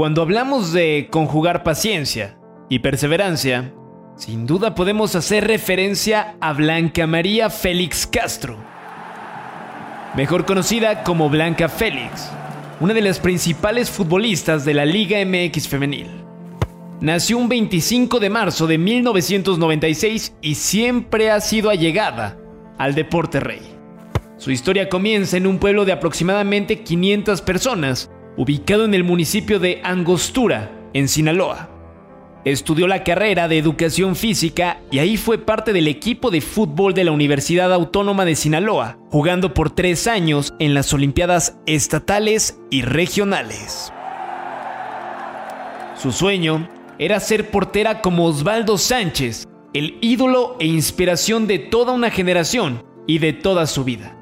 Cuando hablamos de conjugar paciencia y perseverancia, sin duda podemos hacer referencia a Blanca María Félix Castro, mejor conocida como Blanca Félix, una de las principales futbolistas de la Liga MX femenil. Nació un 25 de marzo de 1996 y siempre ha sido allegada al deporte rey. Su historia comienza en un pueblo de aproximadamente 500 personas, ubicado en el municipio de Angostura, en Sinaloa. Estudió la carrera de educación física y ahí fue parte del equipo de fútbol de la Universidad Autónoma de Sinaloa, jugando por tres años en las Olimpiadas estatales y regionales. Su sueño era ser portera como Osvaldo Sánchez, el ídolo e inspiración de toda una generación y de toda su vida.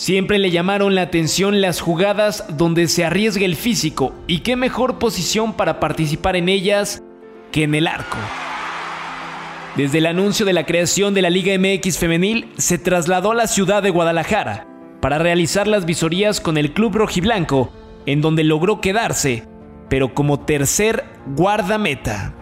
Siempre le llamaron la atención las jugadas donde se arriesga el físico y qué mejor posición para participar en ellas que en el arco. Desde el anuncio de la creación de la Liga MX femenil se trasladó a la ciudad de Guadalajara para realizar las visorías con el club rojiblanco, en donde logró quedarse, pero como tercer guardameta.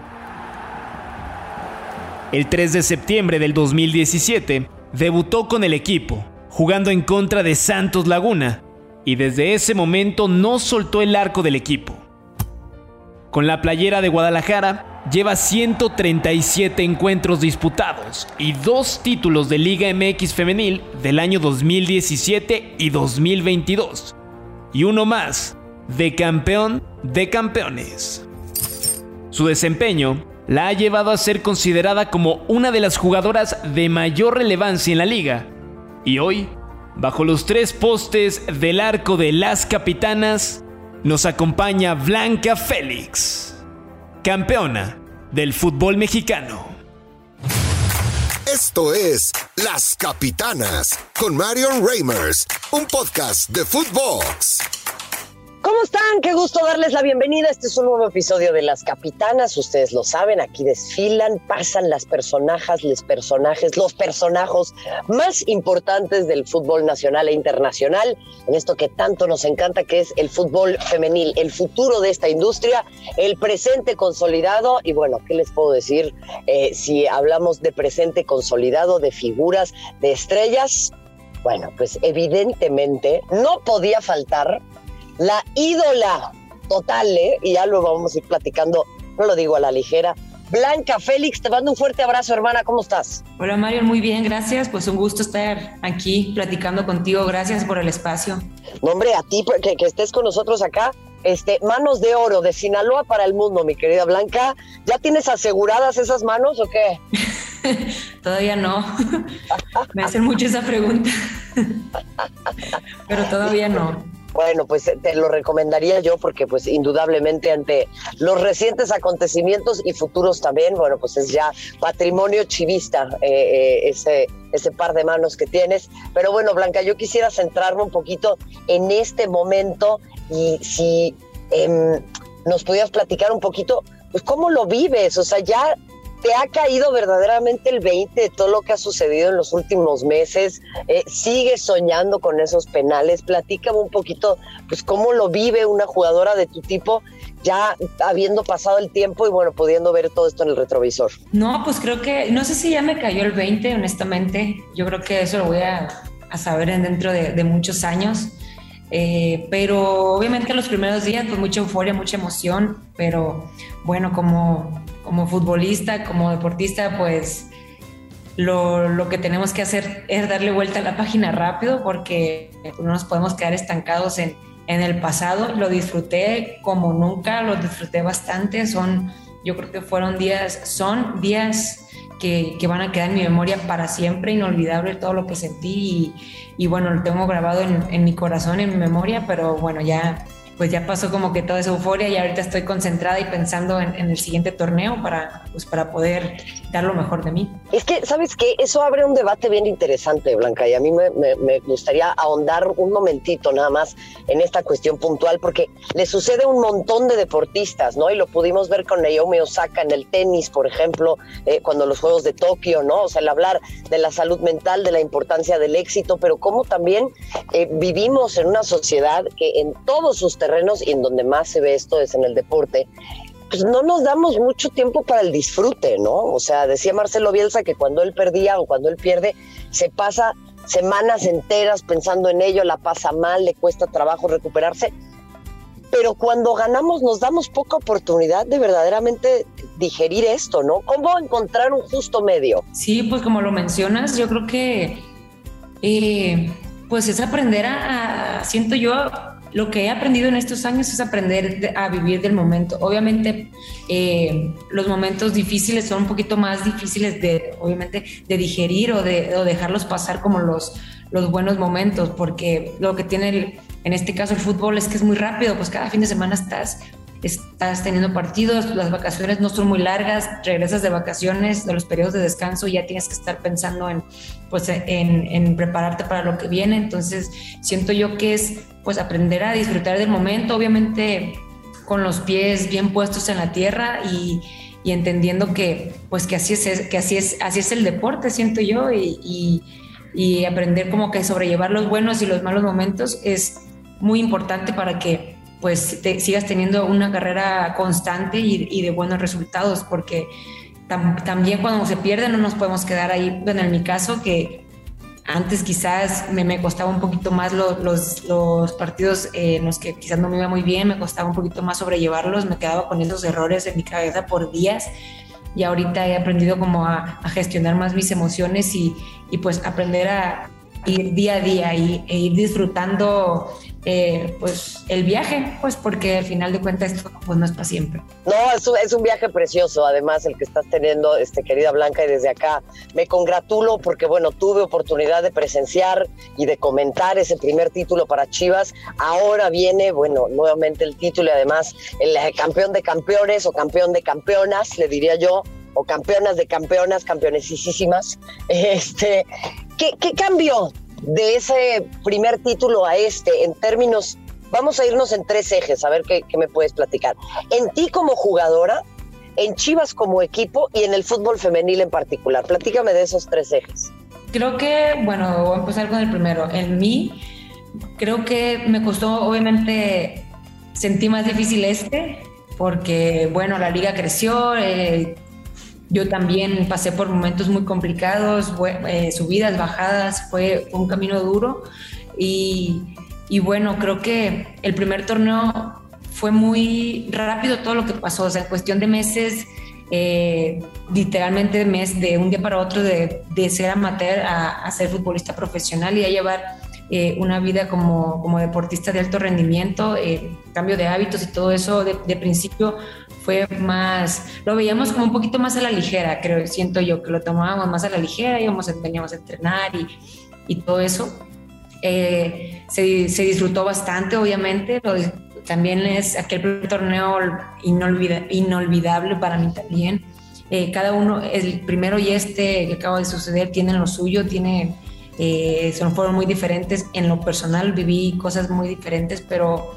El 3 de septiembre del 2017 debutó con el equipo, jugando en contra de Santos Laguna, y desde ese momento no soltó el arco del equipo. Con la playera de Guadalajara, lleva 137 encuentros disputados y dos títulos de Liga MX femenil del año 2017 y 2022. Y uno más, de campeón de campeones. Su desempeño la ha llevado a ser considerada como una de las jugadoras de mayor relevancia en la liga. Y hoy, bajo los tres postes del arco de las capitanas, nos acompaña Blanca Félix, campeona del fútbol mexicano. Esto es Las Capitanas con Marion Reimers, un podcast de Footbox. ¿Cómo están? Qué gusto darles la bienvenida. Este es un nuevo episodio de Las Capitanas. Ustedes lo saben, aquí desfilan, pasan las personajes, los personajes, los personajos más importantes del fútbol nacional e internacional, en esto que tanto nos encanta, que es el fútbol femenil, el futuro de esta industria, el presente consolidado. Y bueno, ¿qué les puedo decir? Eh, si hablamos de presente consolidado, de figuras, de estrellas, bueno, pues evidentemente no podía faltar la ídola total, ¿eh? y ya lo vamos a ir platicando, no lo digo a la ligera. Blanca Félix, te mando un fuerte abrazo, hermana, ¿cómo estás? Hola Mario, muy bien, gracias. Pues un gusto estar aquí platicando contigo, gracias por el espacio. No, hombre, a ti que, que estés con nosotros acá, este, manos de oro de Sinaloa para el mundo, mi querida Blanca. ¿Ya tienes aseguradas esas manos o qué? todavía no. Me hacen mucho esa pregunta. Pero todavía no. Bueno, pues eh, te lo recomendaría yo porque pues indudablemente ante los recientes acontecimientos y futuros también, bueno, pues es ya patrimonio chivista eh, eh, ese, ese par de manos que tienes. Pero bueno, Blanca, yo quisiera centrarme un poquito en este momento y si em, nos pudieras platicar un poquito, pues cómo lo vives, o sea, ya ¿Te ha caído verdaderamente el 20 de todo lo que ha sucedido en los últimos meses? Eh, ¿Sigues soñando con esos penales? Platícame un poquito, pues, cómo lo vive una jugadora de tu tipo, ya habiendo pasado el tiempo y, bueno, pudiendo ver todo esto en el retrovisor. No, pues creo que, no sé si ya me cayó el 20, honestamente. Yo creo que eso lo voy a, saber dentro de, muchos años. Eh, pero obviamente los primeros días, pues mucha euforia, mucha emoción, pero bueno, como como futbolista, como deportista, pues lo, que tenemos que hacer es darle vuelta a la página rápido porque no nos podemos quedar estancados en, en el pasado. Lo disfruté como nunca, lo disfruté bastante. Son, yo creo que fueron días, son días que, que, van a quedar en mi memoria para siempre, inolvidable todo lo que sentí y, bueno, lo tengo grabado en, mi corazón, en mi memoria, pero bueno, ya pues ya pasó como que toda esa euforia y ahorita estoy concentrada y pensando en, el siguiente torneo para, pues para poder dar lo mejor de mí. Es que, ¿sabes qué? Eso abre un debate bien interesante, Blanca, y a mí me, gustaría ahondar un momentito nada más en esta cuestión puntual, porque le sucede a un montón de deportistas, ¿no? Y lo pudimos ver con Naomi Osaka en el tenis, por ejemplo, eh, cuando los Juegos de Tokio, ¿no? O sea, el hablar de la salud mental, de la importancia del éxito, pero cómo también eh, vivimos en una sociedad que en todos sus terrenos y en donde más se ve esto es en el deporte, pues no nos damos mucho tiempo para el disfrute, ¿no? O sea, decía Marcelo Bielsa que cuando él perdía o cuando él pierde, se pasa semanas enteras pensando en ello, la pasa mal, le cuesta trabajo recuperarse. Pero cuando ganamos nos damos poca oportunidad de verdaderamente digerir esto, ¿no? ¿Cómo encontrar un justo medio? Sí, pues como lo mencionas, yo creo que eh, pues es aprender a, siento yo, lo que he aprendido en estos años es aprender a vivir del momento. Obviamente eh, los momentos difíciles son un poquito más difíciles de, obviamente, de digerir o de dejarlos pasar como los, los buenos momentos, porque lo que tiene en este caso el fútbol es que es muy rápido, pues cada fin de semana estás estás teniendo partidos, las vacaciones no son muy largas, regresas de vacaciones, de los periodos de descanso, ya tienes que estar pensando en, pues, en, prepararte para lo que viene. Entonces, siento yo que es pues aprender a disfrutar del momento, obviamente con los pies bien puestos en la tierra y, y entendiendo que pues que así es que así es así es el deporte siento yo y, y, y aprender como que sobrellevar los buenos y los malos momentos es muy importante para que pues te, sigas teniendo una carrera constante y, de buenos resultados, porque también cuando se pierde no nos podemos quedar ahí. Bueno, en mi caso, que antes quizás me, me costaba un poquito más los, los, partidos en los que quizás no me iba muy bien, me costaba un poquito más sobrellevarlos, me quedaba con esos errores en mi cabeza por días y ahorita he aprendido como a, gestionar más mis emociones y, y, pues aprender a ir día a día y, e ir disfrutando eh, pues el viaje, pues porque al final de cuentas esto pues no es para siempre. No, es un, es un, viaje precioso, además el que estás teniendo, este querida Blanca, y desde acá me congratulo porque bueno, tuve oportunidad de presenciar y de comentar ese primer título para Chivas. Ahora viene, bueno, nuevamente el título y además el campeón de campeones o campeón de campeonas, le diría yo, o campeonas de campeonas, campeonesísimas. Este, ¿qué, qué cambió de ese primer título a este en términos, vamos a irnos en tres ejes, a ver qué, me puedes platicar. En ti como jugadora, en Chivas como equipo y en el fútbol femenil en particular. Platícame de esos tres ejes. Creo que, bueno, voy a empezar con el primero. En mí, creo que me costó, obviamente, sentí más difícil este, porque, bueno, la liga creció, eh, yo también pasé por momentos muy complicados, eh, subidas, bajadas, fue, un camino duro. Y, bueno, creo que el primer torneo fue muy rápido todo lo que pasó, o sea, en cuestión de meses, eh, literalmente mes de un día para otro de, ser amateur a, ser futbolista profesional y a llevar eh, una vida como, como, deportista de alto rendimiento, cambio de hábitos y todo eso de principio fue más, lo veíamos como un poquito más a la ligera, creo, siento yo, que lo tomábamos más a la ligera, íbamos, veníamos a entrenar y, y todo eso. Eh, se, se, disfrutó bastante, obviamente, también es aquel torneo inolvidable para mí también. Eh, cada uno, el primero y este que acaba de suceder, tienen lo suyo, tiene, eh, son, fueron muy diferentes. En lo personal viví cosas muy diferentes, pero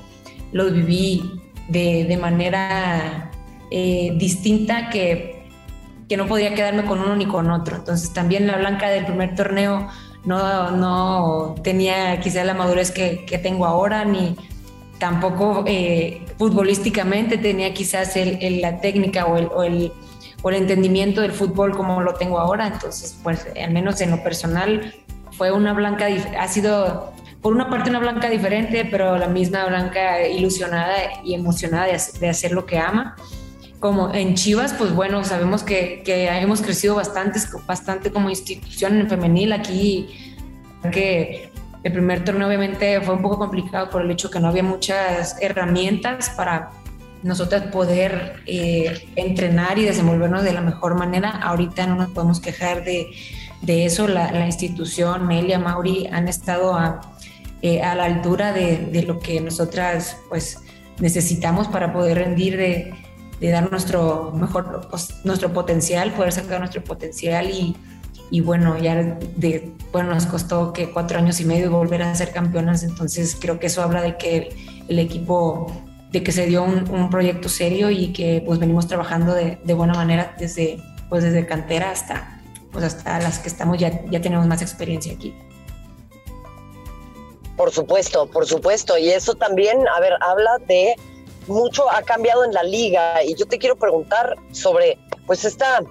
los viví de, de manera eh, distinta que, que no podía quedarme con uno ni con otro. Entonces también la Blanca del primer torneo no, no tenía quizá la madurez que, que tengo ahora, ni tampoco eh, futbolísticamente tenía quizás la técnica o el, o el, o, el, entendimiento del fútbol como lo tengo ahora. Entonces, pues al menos en lo personal fue una Blanca, ha sido por una parte una Blanca diferente, pero la misma Blanca ilusionada y emocionada de, de hacer lo que ama como en Chivas, pues bueno, sabemos que, que hemos crecido bastante, bastante como institución en femenil aquí, que el primer torneo obviamente fue un poco complicado por el hecho que no había muchas herramientas para nosotras poder eh, entrenar y desenvolvernos de la mejor manera. Ahorita no nos podemos quejar de, de eso. La, la, institución, Melia, Mauri, han estado a, eh, a la altura de, de, lo que nosotras pues necesitamos para poder rendir de, de dar nuestro mejor, pues, nuestro potencial, poder sacar nuestro potencial y, y bueno, ya de, bueno, nos costó que cuatro años y medio volver a ser campeonas, entonces creo que eso habla de que el, equipo, de que se dio un, proyecto serio y que pues venimos trabajando de, de, buena manera desde, pues desde cantera hasta, pues hasta las que estamos ya, ya tenemos más experiencia aquí. Por supuesto, por supuesto. Y eso también, a ver, habla de mucho ha cambiado en la liga. Y yo te quiero preguntar sobre, pues, esta,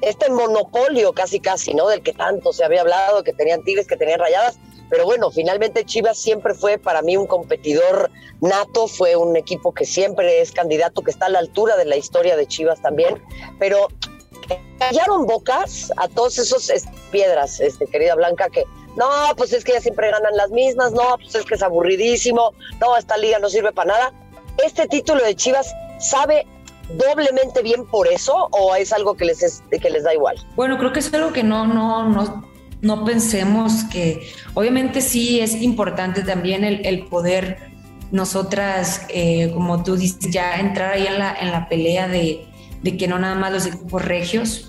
este monopolio casi, casi, ¿no? Del que tanto se había hablado, que tenían Tigres, que tenían rayadas. Pero bueno, finalmente Chivas siempre fue para mí un competidor nato, fue un equipo que siempre es candidato, que está a la altura de la historia de Chivas también. Pero callaron bocas a todos esos piedras, este, querida Blanca, que no, pues es que ya siempre ganan las mismas, no, pues es que es aburridísimo, no, esta liga no sirve para nada. ¿Este título de Chivas sabe doblemente bien por eso o es algo que les, que les da igual? Bueno, creo que es algo que no, no, no, no pensemos que, obviamente sí es importante también el, poder nosotras, eh, como tú dices, ya entrar ahí en la, en la pelea de, de que no nada más los equipos regios,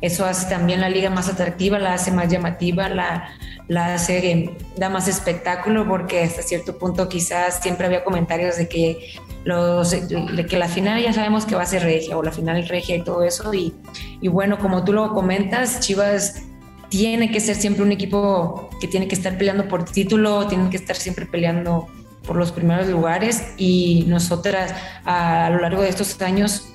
eso hace también la liga más atractiva, la hace más llamativa, la, la hace, da más espectáculo, porque hasta cierto punto quizás siempre había comentarios de que, los, de que la final ya sabemos que va a ser regia, o la final regia y todo eso, y, y bueno, como tú lo comentas, Chivas tiene que ser siempre un equipo que tiene que estar peleando por título, tiene que estar siempre peleando por los primeros lugares y nosotras a lo largo de estos años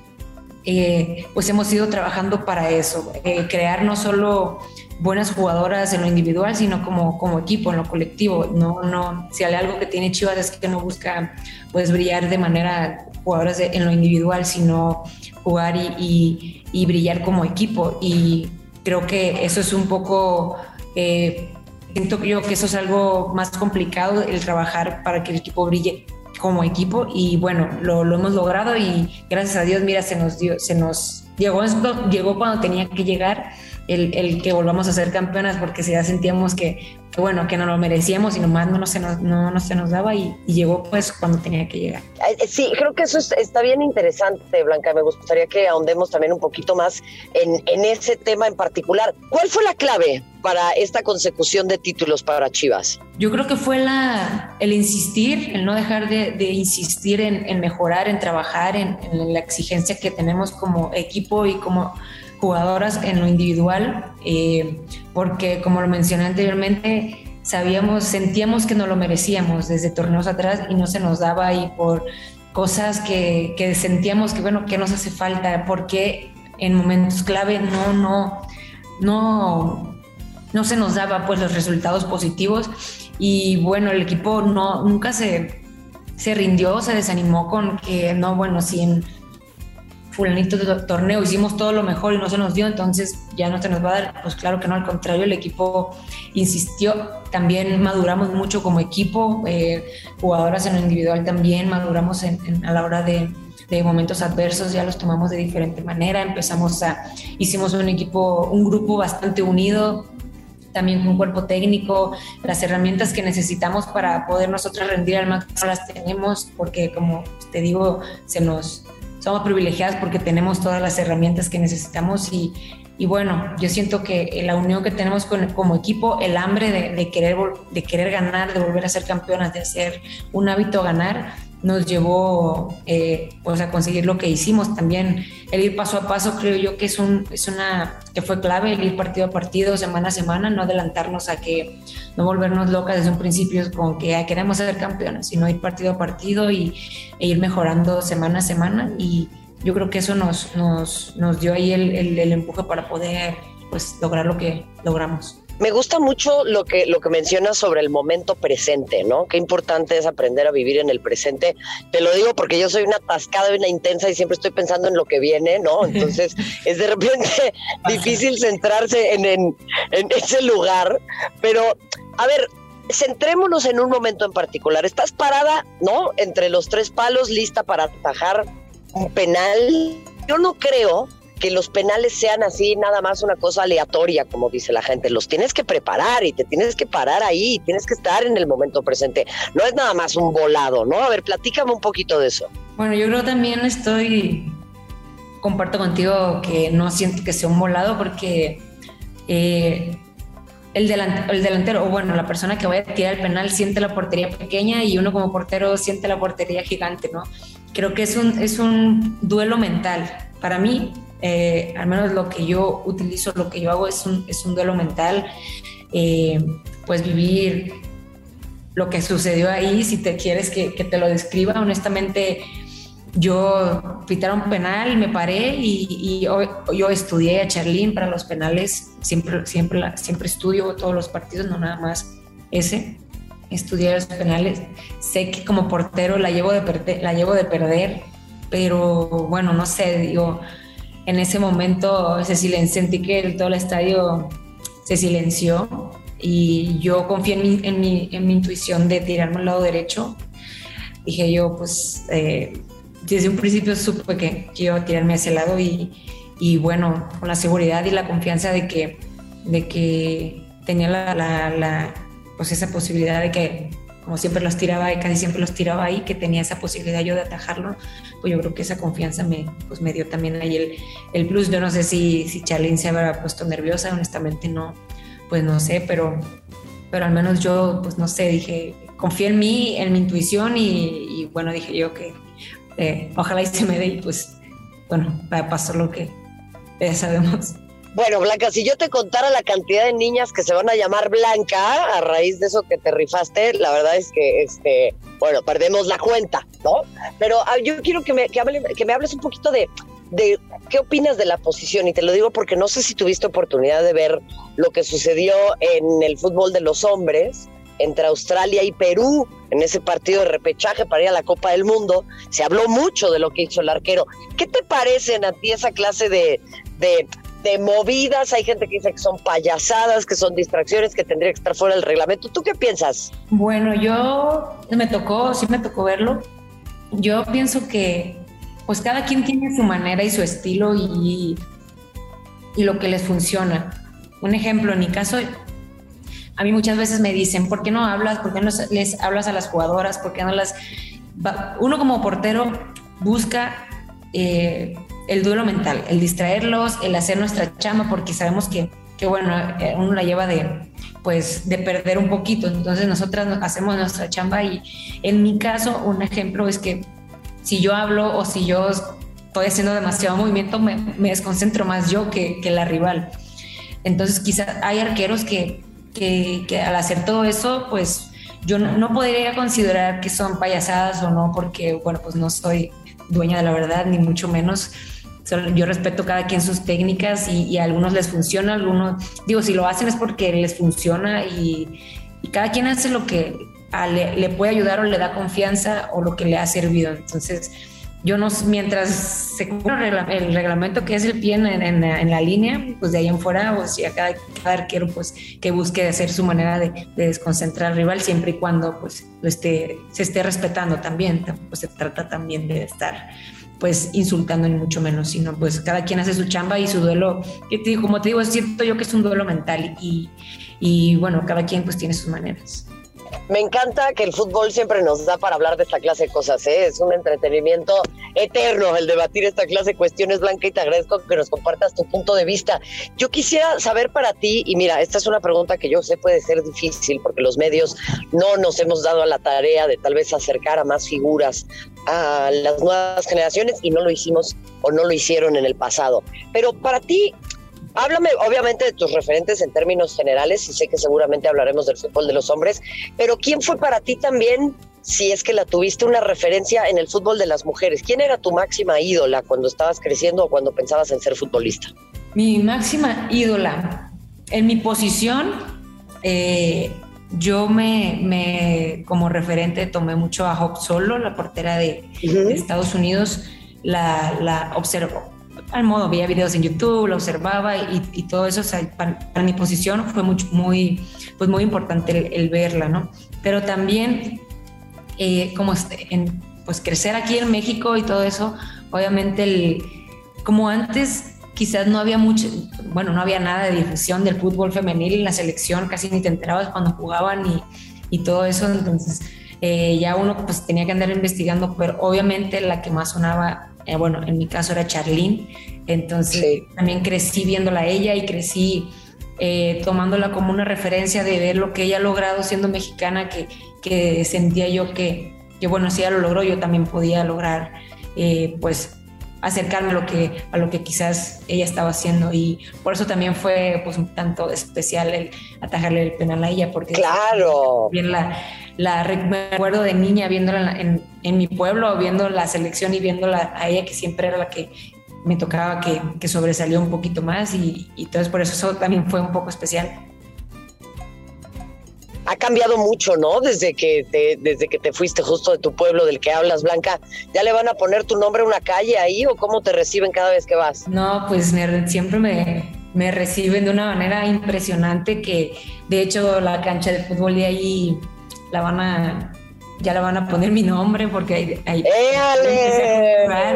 eh, pues hemos ido trabajando para eso, eh, crear no solo buenas jugadoras en lo individual, sino como, como equipo, en lo colectivo. No, no, si hay algo que tiene Chivas es que no busca pues brillar de manera jugadoras en lo individual, sino jugar y, y, brillar como equipo. Y creo que eso es un poco, eh, siento yo que eso es algo más complicado, el trabajar para que el equipo brille como equipo y bueno, lo, lo, hemos logrado y gracias a Dios, mira, se nos dio, se nos llegó llegó cuando tenía que llegar el, el que volvamos a ser campeonas porque si ya sentíamos que, que, bueno, que no lo merecíamos y nomás no, no, se, nos, no, no se nos daba y, y, llegó pues cuando tenía que llegar. Sí, creo que eso está bien interesante, Blanca. Me gustaría que ahondemos también un poquito más en, en ese tema en particular. ¿Cuál fue la clave para esta consecución de títulos para Chivas? Yo creo que fue la, el insistir, el no dejar de, de insistir en, en, mejorar, en trabajar, en, en, la exigencia que tenemos como equipo y como jugadoras en lo individual, eh, porque como lo mencioné anteriormente, sabíamos, sentíamos que no lo merecíamos desde torneos atrás y no se nos daba y por cosas que, que sentíamos que bueno, que nos hace falta, porque en momentos clave no, no, no, no se nos daba pues los resultados positivos. Y bueno, el equipo no, nunca se, se rindió, se desanimó con que no, bueno, si en fulanito de torneo hicimos todo lo mejor y no se nos dio, entonces ya no se nos va a dar. Pues claro que no, al contrario, el equipo insistió, también maduramos mucho como equipo, eh, jugadoras en lo individual también maduramos en, a la hora de, de, momentos adversos, ya los tomamos de diferente manera, empezamos a, hicimos un equipo, un grupo bastante unido, también con cuerpo técnico, las herramientas que necesitamos para poder nosotros rendir al máximo las tenemos, porque como te digo, se nos somos privilegiadas porque tenemos todas las herramientas que necesitamos y, y bueno, yo siento que la unión que tenemos con, como equipo, el hambre de, de, querer, de querer ganar, de volver a ser campeonas, de hacer un hábito ganar, nos llevó eh, pues a conseguir lo que hicimos también. El ir paso a paso creo yo que es un es una que fue clave el ir partido a partido semana a semana no adelantarnos a que no volvernos locas desde un principio con que queremos ser campeonas sino ir partido a partido y e ir mejorando semana a semana. Y yo creo que eso nos nos, nos dio ahí el, el, el empuje para poder pues lograr lo que logramos me gusta mucho lo que, lo que mencionas sobre el momento presente, ¿no? Qué importante es aprender a vivir en el presente. Te lo digo porque yo soy una atascada y una intensa y siempre estoy pensando en lo que viene, ¿no? Entonces es de repente difícil centrarse en, en, en ese lugar. Pero, a ver, centrémonos en un momento en particular. Estás parada, ¿no? Entre los tres palos, lista para atajar un penal. Yo no creo que los penales sean así, nada más una cosa aleatoria, como dice la gente. Los tienes que preparar y te tienes que parar ahí, tienes que estar en el momento presente. No es nada más un volado, ¿no? A ver, platícame un poquito de eso. Bueno, yo creo también estoy, comparto contigo que no siento que sea un volado porque eh, el, delantero, el delantero, o bueno, la persona que vaya a tirar el penal siente la portería pequeña y uno como portero siente la portería gigante, ¿no? Creo que es un, es un duelo mental. Para mí, eh, al menos lo que yo utilizo, lo que yo hago es un, es un duelo mental, eh, pues vivir lo que sucedió ahí, si te quieres que, te lo describa, honestamente yo pitaron penal, me paré y, yo, estudié a Charlín para los penales, siempre, siempre, siempre estudio todos los partidos, no nada más ese, estudié los penales, sé que como portero la llevo de, la llevo de perder, pero bueno, no sé, digo, en ese momento se silenció, sentí que todo el estadio se silenció y yo confié en mi, en mi, intuición de tirarme al lado derecho. Dije yo, pues eh, desde un principio supe que, a tirarme a ese lado y, y, bueno, con la seguridad y la confianza de que, de que tenía la, la, pues esa posibilidad de que, como siempre los tiraba y casi siempre los tiraba ahí, que tenía esa posibilidad yo de atajarlo, pues yo creo que esa confianza me, pues me dio también ahí el, el plus. Yo no sé si, si Charlene se habrá puesto nerviosa, honestamente no, pues no sé, pero, pero al menos yo, pues no sé, dije, confié en mí, en mi intuición y, bueno, dije yo que eh, ojalá y se me dé y pues bueno, pasar lo que ya sabemos. Bueno, Blanca, si yo te contara la cantidad de niñas que se van a llamar Blanca a raíz de eso que te rifaste, la verdad es que, este, bueno, perdemos la cuenta, ¿no? Pero ah, yo quiero que me, que, que me hables un poquito de, de qué opinas de la posición y te lo digo porque no sé si tuviste oportunidad de ver lo que sucedió en el fútbol de los hombres entre Australia y Perú en ese partido de repechaje para ir a la Copa del Mundo. Se habló mucho de lo que hizo el arquero. ¿Qué te parecen a ti esa clase de, de, de movidas? Hay gente que dice que son payasadas, que son distracciones, que tendría que estar fuera del reglamento. ¿Tú qué piensas? Bueno, yo me tocó, sí me tocó verlo. Yo pienso que pues cada quien tiene su manera y su estilo y, y lo que les funciona. Un ejemplo, en mi caso, a mí muchas veces me dicen, ¿por qué no hablas? ¿Por qué no les hablas a las jugadoras? ¿Por qué no las... Uno como portero busca eh, el duelo mental, el distraerlos, el hacer nuestra chama, porque sabemos que, que, bueno, eh, uno la lleva de, pues, de perder un poquito. Entonces nosotras hacemos nuestra chamba y en mi caso, un ejemplo es que si yo hablo o si yo estoy haciendo demasiado movimiento, me, desconcentro más yo que, la rival. Entonces, quizás hay arqueros que, que, al hacer todo eso, pues yo no, podría considerar que son payasadas o no, porque, bueno, pues no soy dueña de la verdad, ni mucho menos. Yo respeto cada quien sus técnicas y, a algunos les funciona, algunos, digo, si lo hacen es porque les funciona y, cada quien hace lo que, le, puede ayudar o le da confianza o lo que le ha servido. Entonces, yo no, mientras se cumpla el reglamento que es el pie en, la línea, pues de ahí en fuera, o si a cada, arquero pues que busque hacer su manera de, desconcentrar al rival siempre y cuando pues esté, se esté respetando también, pues se trata también de estar pues insultando ni mucho menos, sino pues cada quien hace su chamba y su duelo, como te digo, es cierto yo que es un duelo mental y, y bueno, cada quien pues tiene sus maneras. Me encanta que el fútbol siempre nos da para hablar de esta clase de cosas, ¿eh? es un entretenimiento eterno el debatir esta clase de cuestiones, Blanca, y te agradezco que nos compartas tu punto de vista. Yo quisiera saber para ti, y mira, esta es una pregunta que yo sé puede ser difícil porque los medios no nos hemos dado a la tarea de tal vez acercar a más figuras a las nuevas generaciones y no lo hicimos o no lo hicieron en el pasado. Pero para ti, Háblame obviamente de tus referentes en términos generales y sé que seguramente hablaremos del fútbol de los hombres, pero ¿quién fue para ti también, si es que la tuviste una referencia en el fútbol de las mujeres? ¿Quién era tu máxima ídola cuando estabas creciendo o cuando pensabas en ser futbolista? Mi máxima ídola, en mi posición, eh, yo me, como referente tomé mucho a Hope Solo, la portera de, Estados Unidos, la, la observo al modo, veía videos en YouTube, lo observaba y, todo eso, para, mi posición fue muy, muy, pues muy importante el, verla, ¿no? Pero también, eh, como este, en, pues crecer aquí en México y todo eso, obviamente, el, como antes quizás no había mucho, bueno, no había nada de difusión del fútbol femenil en la selección, casi ni te enterabas cuando jugaban y, y todo eso, entonces eh, ya uno pues tenía que andar investigando, pero obviamente la que más sonaba eh, bueno, en mi caso era Charlene, entonces también crecí viéndola a ella y crecí eh, tomándola como una referencia de ver lo que ella ha logrado siendo mexicana, que, que sentía yo que, que, bueno, si ella lo logró, yo también podía lograr, eh, pues, acercarme a lo que a lo que quizás ella estaba haciendo. Y por eso también fue pues un tanto especial el atajarle el penal a ella porque claro. bien la, la recuerdo de niña viéndola en, en, mi pueblo, viendo la selección y viéndola a ella que siempre era la que me tocaba que, que sobresalió un poquito más y, y entonces por eso eso también fue un poco especial ha cambiado mucho, ¿no? Desde que te, desde que te fuiste justo de tu pueblo del que hablas, Blanca. ¿Ya le van a poner tu nombre a una calle ahí o cómo te reciben cada vez que vas? No, pues siempre me, me reciben de una manera impresionante que de hecho la cancha de fútbol de ahí la van a ya la van a poner mi nombre porque hay, hay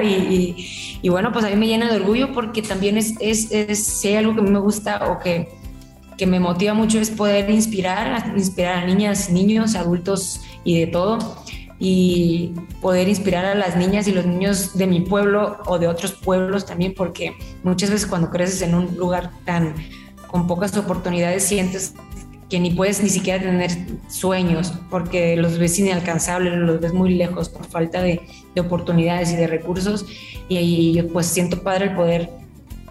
y, y, y, bueno pues a mí me llena de orgullo porque también es, es, es si hay algo que a mí me gusta o que que me motiva mucho es poder inspirar, inspirar a niñas, niños, adultos y de todo, y poder inspirar a las niñas y los niños de mi pueblo o de otros pueblos también, porque muchas veces cuando creces en un lugar tan con pocas oportunidades sientes que ni puedes ni siquiera tener sueños porque los ves inalcanzables, los ves muy lejos por falta de, de oportunidades y de recursos y, y pues siento padre el poder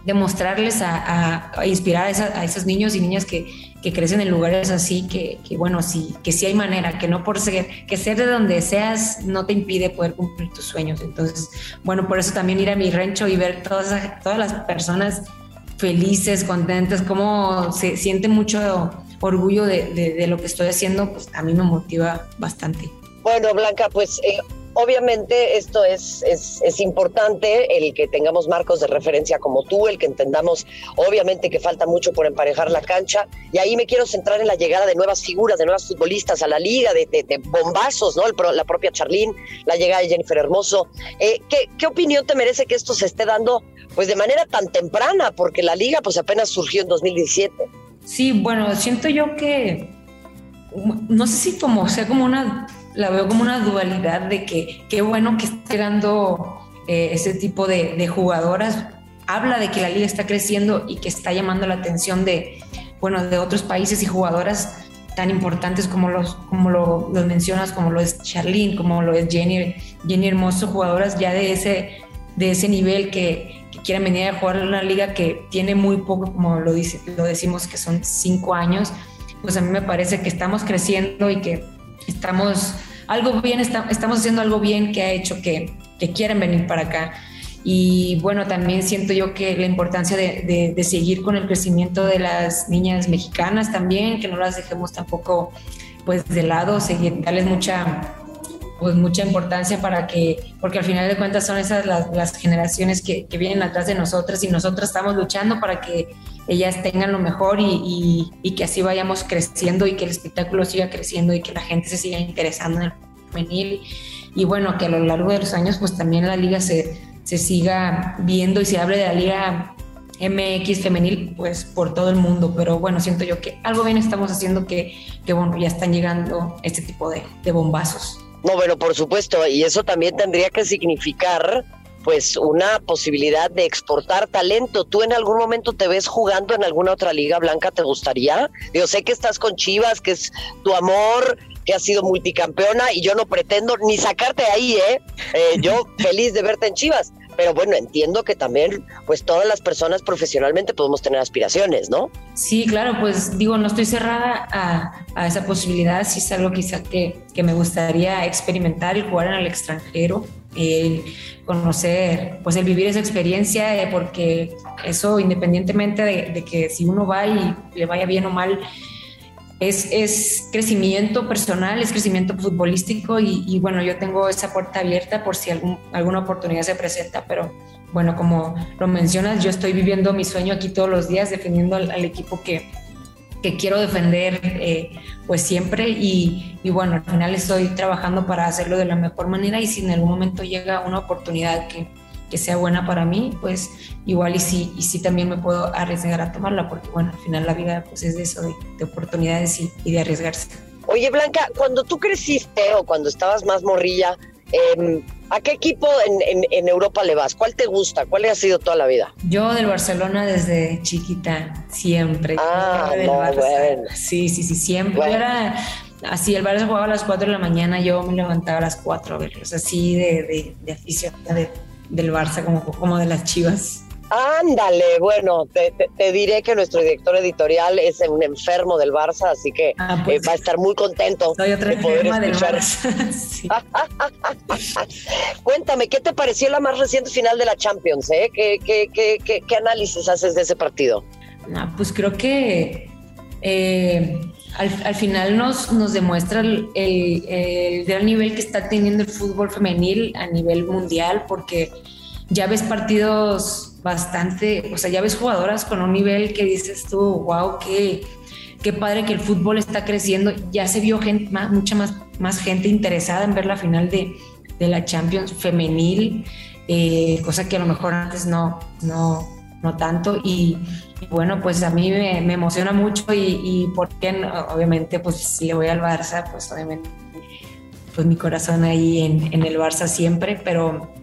demostrarles a, a, inspirar a, a, esos niños y niñas que, que, crecen en lugares así, que, que, bueno, sí, que sí hay manera, que no por ser, que ser de donde seas no te impide poder cumplir tus sueños. Entonces, bueno, por eso también ir a mi rancho y ver todas, todas las personas felices, contentas, cómo se siente mucho orgullo de, de, de, lo que estoy haciendo, pues a mí me motiva bastante. Bueno, Blanca, pues eh, Obviamente esto es, es, importante, el que tengamos marcos de referencia como tú, el que entendamos obviamente que falta mucho por emparejar la cancha. Y ahí me quiero centrar en la llegada de nuevas figuras, de nuevas futbolistas a la liga, de, bombazos, ¿no? la propia Charlín, la llegada de Jennifer Hermoso. Eh, ¿qué, ¿Qué opinión te merece que esto se esté dando pues de manera tan temprana? Porque la liga pues apenas surgió en 2017. Sí, bueno, siento yo que, no sé si como sea como una la veo como una dualidad de que qué bueno que está llegando eh, ese tipo de, de, jugadoras. Habla de que la liga está creciendo y que está llamando la atención de, bueno, de otros países y jugadoras tan importantes como los, como lo, los mencionas, como lo es Charlene, como lo es Jenny, Jenny Hermoso, jugadoras ya de ese, de ese nivel que, que quieren venir a jugar una liga que tiene muy poco, como lo, dice, lo decimos, que son cinco años, pues a mí me parece que estamos creciendo y que estamos algo bien, estamos haciendo algo bien que ha hecho que, que quieren venir para acá. Y bueno, también siento yo que la importancia de, de, seguir con el crecimiento de las niñas mexicanas también, que no las dejemos tampoco pues de lado, seguir, darles mucha pues mucha importancia para que, porque al final de cuentas son esas las, generaciones que, vienen atrás de nosotras y nosotras estamos luchando para que ellas tengan lo mejor y, que así vayamos creciendo y que el espectáculo siga creciendo y que la gente se siga interesando en el femenil y bueno, que a lo largo de los años pues también la liga se, se siga viendo y se hable de la liga MX femenil pues por todo el mundo, pero bueno, siento yo que algo bien estamos haciendo que, que bueno, ya están llegando este tipo de bombazos. No, bueno, por supuesto, y eso también tendría que significar pues una posibilidad de exportar talento. ¿Tú en algún momento te ves jugando en alguna otra liga blanca? ¿Te gustaría? Yo sé que estás con Chivas, que es tu amor, que has sido multicampeona y yo no pretendo ni sacarte ahí, ¿eh? eh yo feliz de verte en Chivas. Pero bueno, entiendo que también, pues todas las personas profesionalmente podemos tener aspiraciones, ¿no? Sí, claro, pues digo, no estoy cerrada a, esa posibilidad, si es algo quizá que, que me gustaría experimentar y jugar en el extranjero el conocer, pues el vivir esa experiencia, eh, porque eso independientemente de, de, que si uno va y le vaya bien o mal, es, es crecimiento personal, es crecimiento futbolístico y, bueno, yo tengo esa puerta abierta por si algún, alguna oportunidad se presenta, pero bueno, como lo mencionas, yo estoy viviendo mi sueño aquí todos los días, defendiendo al, al equipo que, que quiero defender eh, pues siempre y, y, bueno, al final estoy trabajando para hacerlo de la mejor manera y si en algún momento llega una oportunidad que, que sea buena para mí, pues igual y sí, y sí también me puedo arriesgar a tomarla porque bueno, al final la vida pues es de eso, de, de oportunidades y, y de arriesgarse. Oye Blanca, cuando tú creciste o cuando estabas más morrilla, eh, ¿A qué equipo en, en, en, Europa le vas? ¿Cuál te gusta? ¿Cuál ha sido toda la vida? Yo del Barcelona desde chiquita, siempre. Ah, no, bueno. Sí, sí, sí, siempre. Bueno. Era así, el Barça jugaba a las 4 de la mañana, yo me levantaba a las 4 a verlos, así de, de, de aficionada de, del Barça, como, como de las chivas. Ándale, bueno, te, diré que nuestro director editorial es un enfermo del Barça, así que ah, pues, eh, va a estar muy contento de poder escuchar. Cuéntame, ¿qué te pareció la más reciente final de la Champions? Eh? ¿Qué, qué, análisis haces de ese partido? Ah, pues creo que eh, al, final nos, nos demuestra el, el, gran nivel que está teniendo el fútbol femenil a nivel mundial, porque ya ves partidos bastante, o sea, ya ves jugadoras con un nivel que dices tú, wow, qué, qué padre que el fútbol está creciendo. Ya se vio gente, más, mucha más, más gente interesada en ver la final de, de la Champions femenil, eh, cosa que a lo mejor antes no, no, no tanto. Y, bueno, pues a mí me, emociona mucho y, y porque obviamente pues si le voy al Barça, pues obviamente pues mi corazón ahí en, en el Barça siempre, pero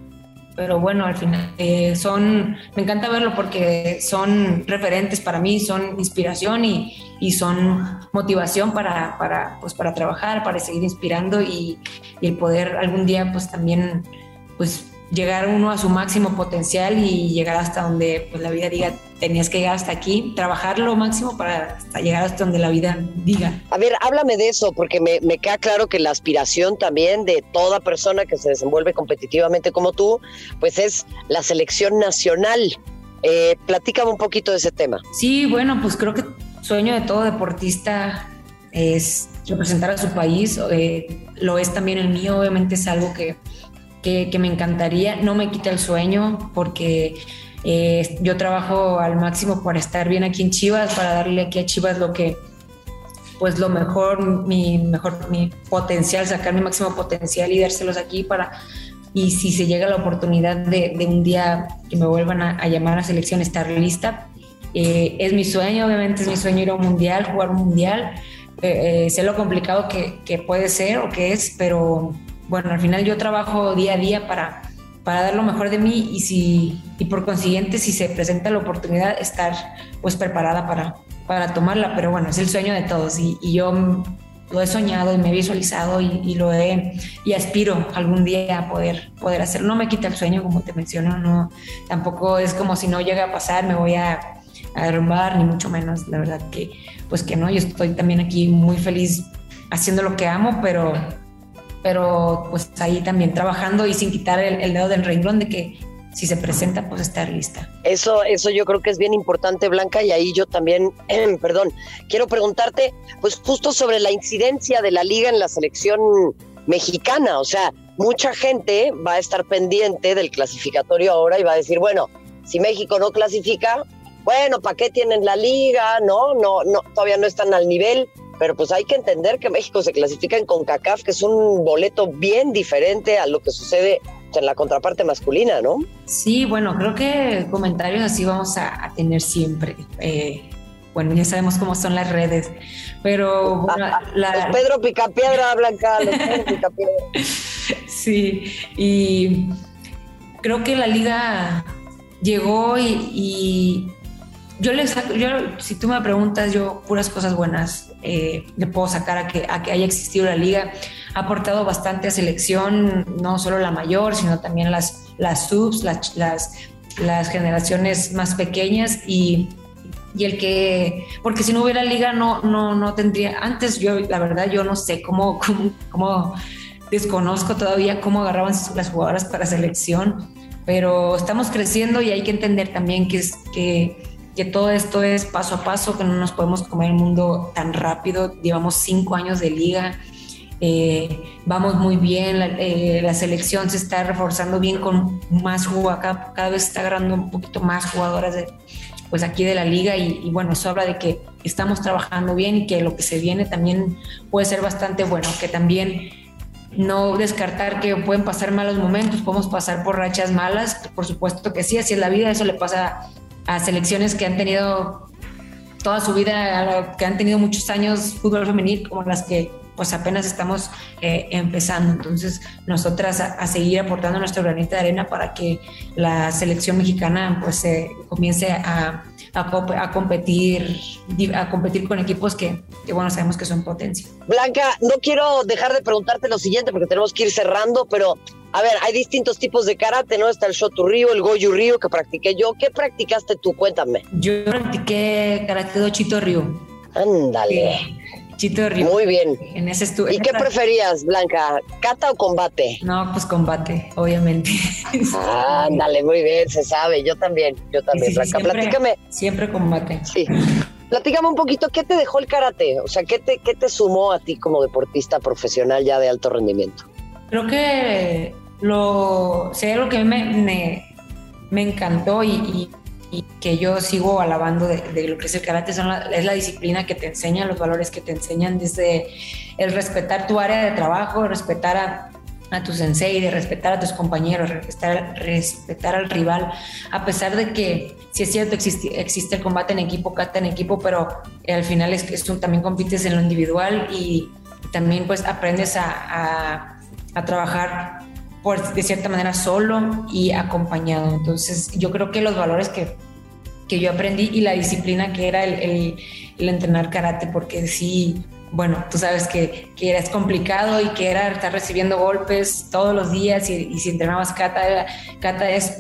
pero bueno, al final eh, son, me encanta verlo porque son referentes para mí, son inspiración y, y son motivación para, para, pues para trabajar, para seguir inspirando y, y, el poder algún día pues también pues llegar uno a su máximo potencial y llegar hasta donde pues, la vida diga, tenías que llegar hasta aquí, trabajar lo máximo para llegar hasta donde la vida diga. A ver, háblame de eso, porque me, me, queda claro que la aspiración también de toda persona que se desenvuelve competitivamente como tú, pues es la selección nacional. Eh, platícame un poquito de ese tema. Sí, bueno, pues creo que sueño de todo deportista es representar a su país, eh, lo es también el mío, obviamente es algo que que, me encantaría. No me quita el sueño porque eh, yo trabajo al máximo para estar bien aquí en Chivas, para darle aquí a Chivas lo que, pues lo mejor, mi mejor, mi potencial, sacar mi máximo potencial y dárselos aquí para, y si se llega la oportunidad de, un día que me vuelvan a, llamar a selección, estar lista. Eh, es mi sueño, obviamente es mi sueño ir a un mundial, jugar un mundial. Eh, sé lo complicado que, que, puede ser o que es, pero bueno, al final yo trabajo día a día para, para dar lo mejor de mí y, si, y por consiguiente, si se presenta la oportunidad, estar pues preparada para, para tomarla. Pero bueno, es el sueño de todos y, yo lo he soñado y me he visualizado y, lo he y aspiro algún día a poder poder hacerlo. No me quita el sueño, como te menciono, no tampoco es como si no llega a pasar, me voy a, a derrumbar, ni mucho menos. La verdad que, pues que no, yo estoy también aquí muy feliz haciendo lo que amo, pero pero pues ahí también trabajando y sin quitar el, dedo del renglón de que si se presenta, pues estar lista. Eso, eso yo creo que es bien importante, Blanca, y ahí yo también, perdón, quiero preguntarte, pues justo sobre la incidencia de la liga en la selección mexicana, o sea, mucha gente va a estar pendiente del clasificatorio ahora y va a decir, bueno, si México no clasifica, bueno, ¿para qué tienen la liga? No, no, no, todavía no están al nivel pero pues hay que entender que México se clasifica en CONCACAF, que es un boleto bien diferente a lo que sucede en la contraparte masculina, ¿no? Sí, bueno, creo que comentarios así vamos a, tener siempre. Eh, bueno, ya sabemos cómo son las redes, pero la... Pedro Picapiedra, Blanca, los Pedro Picapiedra. sí, y creo que la liga llegó y yo le saco, yo, si tú me preguntas, yo puras cosas buenas eh, le puedo sacar a que, a que haya existido la liga. Ha aportado bastante a selección, no solo la mayor, sino también las, las subs, las, las, las generaciones más pequeñas y, y, el que, porque si no hubiera liga no, no, no tendría, antes yo, la verdad, yo no sé cómo, cómo, cómo desconozco todavía cómo agarraban las jugadoras para selección, pero estamos creciendo y hay que entender también que es que que todo esto es paso a paso, que no nos podemos comer el mundo tan rápido. Llevamos cinco años de liga, eh, vamos muy bien, eh, la, selección se está reforzando bien con más jugadores, cada, vez está agarrando un poquito más jugadoras de, pues aquí de la liga y, bueno, eso habla de que estamos trabajando bien y que lo que se viene también puede ser bastante bueno, que también no descartar que pueden pasar malos momentos, podemos pasar por rachas malas, por supuesto que sí, así es la vida, eso le pasa a selecciones que han tenido toda su vida, que han tenido muchos años fútbol femenil, como las que pues apenas estamos eh, empezando. Entonces, nosotras a, seguir aportando nuestro granito de arena para que la selección mexicana pues se comience a, a, competir a competir con equipos que, que, bueno, sabemos que son potencia. Blanca, no quiero dejar de preguntarte lo siguiente porque tenemos que ir cerrando, pero A ver, hay distintos tipos de karate, ¿no? Está el Shotu Ryu, el Goju Ryu que practiqué yo. ¿Qué practicaste tú? Cuéntame. Yo practiqué karate do Chito Ryu. Ándale. Chito Ryu. Muy bien. En ese estu- ¿Y en qué preferías, Blanca? ¿Cata o combate? No, pues combate, obviamente. Ándale, muy bien, se sabe. Yo también, yo también, sí, Blanca. siempre- Platícame, Siempre combate. sí. Platícame un poquito, ¿qué te dejó el karate? O sea, ¿qué te, ¿qué te sumó a ti como deportista profesional ya de alto rendimiento? Creo que lo, hay algo que me, me, me encantó y, y- que yo sigo alabando de, de lo que es el karate son la- es la disciplina que te enseña, los valores que te enseñan desde el respetar tu área de trabajo, respetar a, a tu sensei, respetar a tus compañeros, respetar, respetar al rival, a pesar de que si es cierto existe, existe el combate en equipo, kata en equipo, pero al final es que un- también compites en lo individual y también pues aprendes a- a trabajar por, de cierta manera solo y acompañado. Entonces yo creo que los valores que, que yo aprendí y la disciplina que era el, el- entrenar karate, porque sí, bueno, tú sabes que, que era complicado y que era estar recibiendo golpes todos los días y, y si entrenabas kata, kata es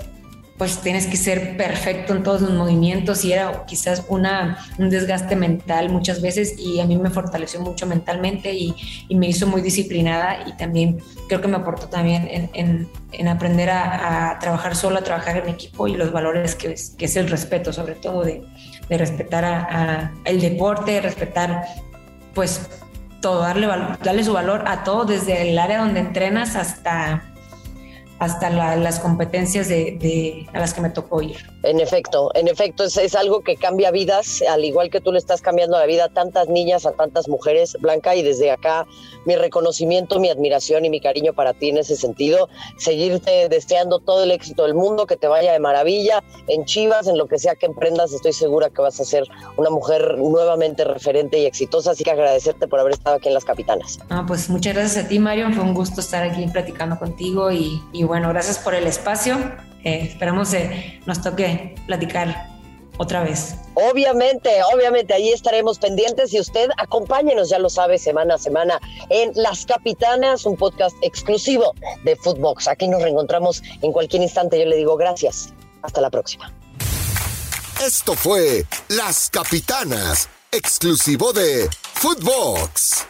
pues tienes que ser perfecto en todos los movimientos y era quizás una, un desgaste mental muchas veces y a mí me fortaleció mucho mentalmente y, y me hizo muy disciplinada y también creo que me aportó también en, en- en aprender a, trabajar solo, a trabajar en equipo y los valores que es, que es el respeto, sobre todo de, de respetar a, el deporte, respetar pues todo, darle, darle su valor a todo, desde el área donde entrenas hasta hasta la- las competencias de, de- a las que me tocó ir. En efecto, en efecto, es, es algo que cambia vidas, al igual que tú le estás cambiando la vida a tantas niñas, a tantas mujeres, Blanca, y desde acá mi reconocimiento, mi admiración y mi cariño para ti en ese sentido, seguirte deseando todo el éxito del mundo, que te vaya de maravilla en Chivas, en lo que sea que emprendas, estoy segura que vas a ser una mujer nuevamente referente y exitosa, así que agradecerte por haber estado aquí en Las Capitanas. Ah, pues muchas gracias a ti, Mario. Fue un gusto estar aquí platicando contigo y, y bueno, gracias por el espacio. Eh, esperamos eh, nos toque platicar otra vez. Obviamente, obviamente, ahí estaremos pendientes y usted acompáñenos, ya lo sabe, semana a semana en Las Capitanas, un podcast exclusivo de Footbox. Aquí nos reencontramos en cualquier instante. Yo le digo gracias. Hasta la próxima. Esto fue Las Capitanas, exclusivo de Footbox.